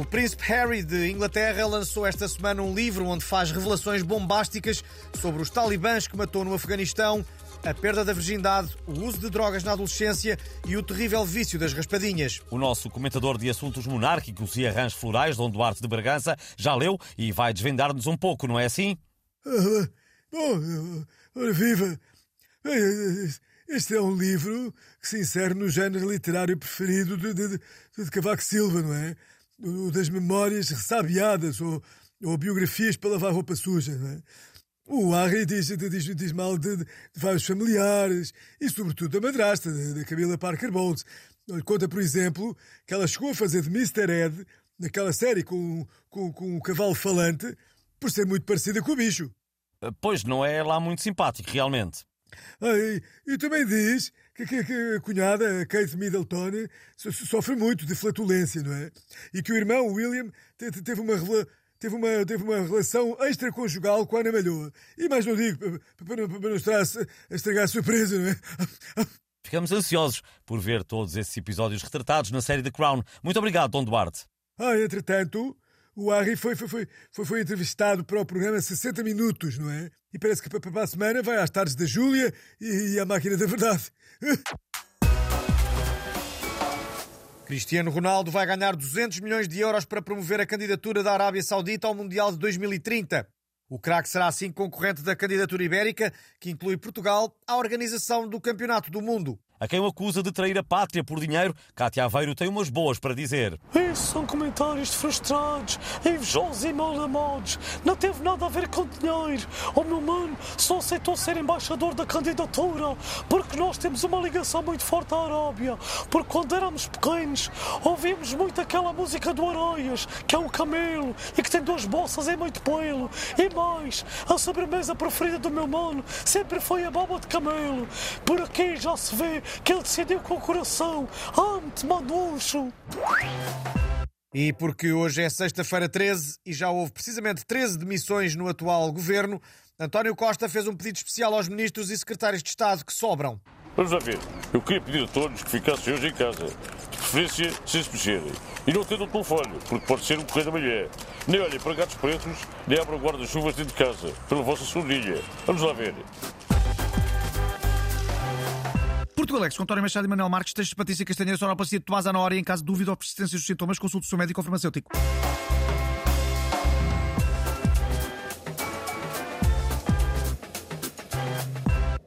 príncipe Harry de Inglaterra lançou esta semana um livro onde faz revelações bombásticas sobre os talibãs que matou no Afeganistão, a perda da virgindade, o uso de drogas na adolescência e o terrível vício das raspadinhas. O nosso comentador de assuntos monárquicos e arranjos florais, Dom Duarte de Bragança, já leu e vai desvendar-nos um pouco, não é assim? Ah, bom, ora viva! Este é um livro que se insere no género literário preferido de, de, de Cavaco Silva, não é? Das memórias ressabiadas ou, ou biografias para lavar roupa suja, não é? O Harry diz, diz, diz mal de, de, vários familiares e, sobretudo, da madrasta, da Camila Parker Bowles. Conta, por exemplo, que ela chegou a fazer de Mr. Ed naquela série com, com, com o cavalo falante por ser muito parecida com o bicho. Pois não é lá muito simpático, realmente. Ah, e, e, também diz que, que, a cunhada, a Kate Middleton, sofre muito de flatulência, não é? E que o irmão, o William, teve uma, teve uma, teve uma relação extraconjugal com a Ana Malhoa. E mais não digo, para, para, não estar a estragar a surpresa, não é? Ficamos ansiosos por ver todos esses episódios retratados na série The Crown. Muito obrigado, Dom Duarte. Ah, entretanto, o Harry foi, foi, foi, foi, foi entrevistado para o programa 60 Minutos, não é? E parece que para a semana vai às tardes da Júlia e, e à máquina da verdade. Cristiano Ronaldo vai ganhar 200 milhões de euros para promover a candidatura da Arábia Saudita ao Mundial de 2030. O craque será assim concorrente da candidatura ibérica, que inclui Portugal, à organização do Campeonato do Mundo. A quem o acusa de trair a pátria por dinheiro, Cátia Aveiro tem umas boas para dizer. Isso são comentários frustrados, invejosos e mal amados. Não teve nada a ver com dinheiro. O meu mano só aceitou ser embaixador da candidatura porque nós temos uma ligação muito forte à Arábia. Porque quando éramos pequenos ouvíamos muito aquela música do Areias, que é um camelo e que tem duas bolsas e muito pelo. E mais, a sobremesa preferida do meu mano sempre foi a baba de camelo. Por aqui já se vê que ele decidiu com o coração. Ante, manucho! E porque hoje é sexta-feira 13 e já houve precisamente 13 demissões no atual governo, António Costa fez um pedido especial aos ministros e secretários de Estado que sobram. Vamos lá ver. Eu queria pedir a todos que ficassem hoje em casa. De preferência, sem se mexerem. E não atendam o telefone, porque pode ser um correio da manhã. Nem olhem para gatos pretos, nem abram guarda-chuvas dentro de casa, pela vossa segundinha. Vamos lá ver. Portugal Alex, com António Machado e Manuel Marques, textos de Patrícia Castanheira, sonoplastia de Tomás Ana Hora em caso de dúvida ou persistência dos sintomas, consulte o seu médico ou farmacêutico.